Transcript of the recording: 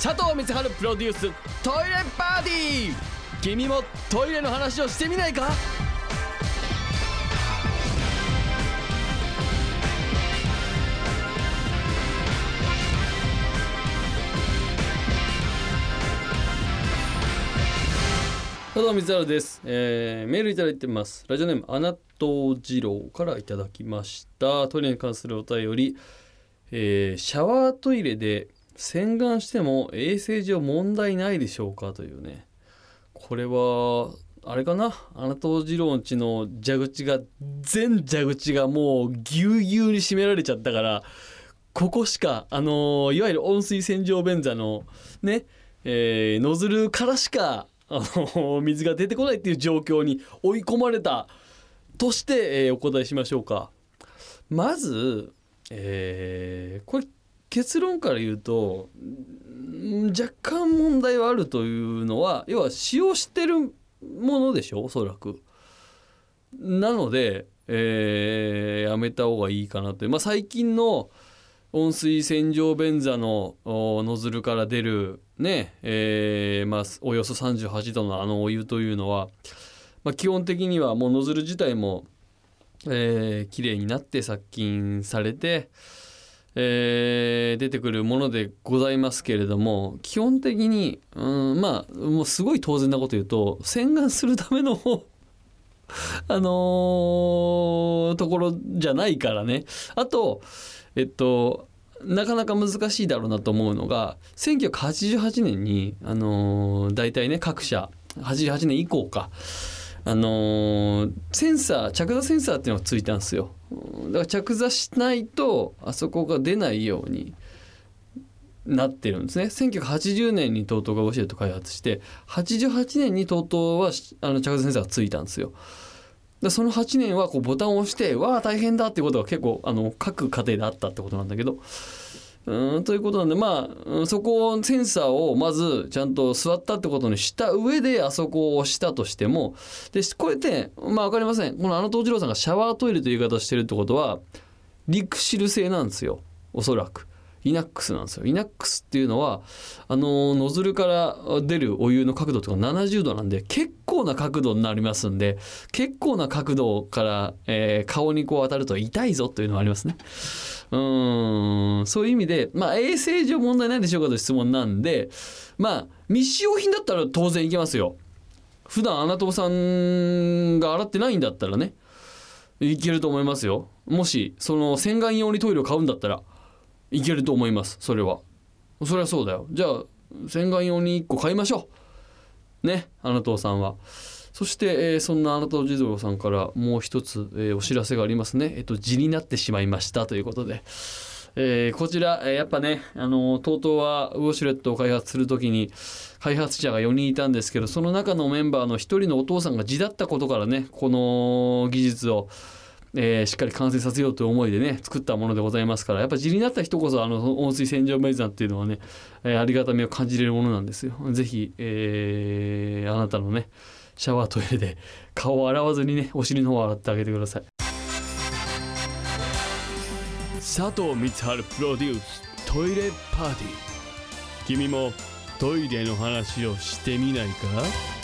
佐藤光晴プロデューストイレパーティー。君もトイレの話をしてみないか？佐藤光晴です、えーメールいただいてます。ラジオネームアナト二郎からいただきました。トイレに関するお便り、えーシャワートイレで洗顔しても衛生上問題ないでしょうかというねこれはあれかな？アナト二郎んちの蛇口が全蛇口がもうぎゅうぎゅうに締められちゃったからここしかあのいわゆる温水洗浄便座のね、えーノズルからしかあの水が出てこないっていう状況に追い込まれたとして、えーお答えしましょうか。まず、えーこれ結論から言うと若干問題はあるというのは要は使用してるものでしょおそらく。なので、えーやめた方がいいかなという、まあ、最近の温水洗浄便座のノズルから出るねえーまあ、およそ38度のあのお湯というのは、まあ、基本的にはもうノズル自体も、えー、綺麗になって殺菌されて、えー出てくるものでございますけれども基本的にうんまあもうすごい当然なこと言うと洗顔するための あのーところじゃないからね。あとえっとなかなか難しいだろうなと思うのが1988年にあのー大体ね各社88年以降かあのーセンサー着座センサーっていうのがついたんですよ。だから着座しないとあそこが出ないようになってるんですね。1980年に TOTO がウォシュレット開発して88年に TOTO はあの着座センサーがついたんですよ。でその8年はこうボタンを押してわあ大変だっていうことが結構あの各家庭であったってことなんだけどうんということなんでまあそこをセンサーをまずちゃんと座ったってことにした上であそこを押したとしてもでこれってまあ分かりませんこのあの東次郎さんがシャワートイレという言い方してるってことはリクシル製なんですよおそらく。イナックスなんですよ。イナックスっていうのはあのノズルから出るお湯の角度とか70度なんで結構な角度になりますんで結構な角度から、えー顔にこう当たると痛いぞというのはありますね。うんそういう意味で、まあ、衛生上問題ないでしょうかという質問なんでまあ未使用品だったら当然いけますよ。普段アナトーさんが洗ってないんだったらねいけると思いますよ。もしその洗顔用にトイレを買うんだったらいけると思いますそれはそれはそうだよじゃあ洗顔用に1個買いましょうねあなたさんは。そして、えーそんなあなた児童さんからもう一つ、えーお知らせがありますね。えっと字になってしまいました。ということで。えーこちら、やっぱね、あの TOTO はウォシュレットを開発するときに開発者が4人いたんですけどその中のメンバーの1人のお父さんが字だったことからねこの技術を、えーしっかり完成させようという思いでね作ったものでございますからやっぱ字になった人こそあの温水洗浄メイザンっていうのはね、えーありがたみを感じれるものなんですよ。ぜひ、えーあなたのねシャワートイレで顔を洗わずにねお尻の方を洗ってあげてください。佐藤光晴プロデューストイレパーティー君もトイレの話をしてみないか？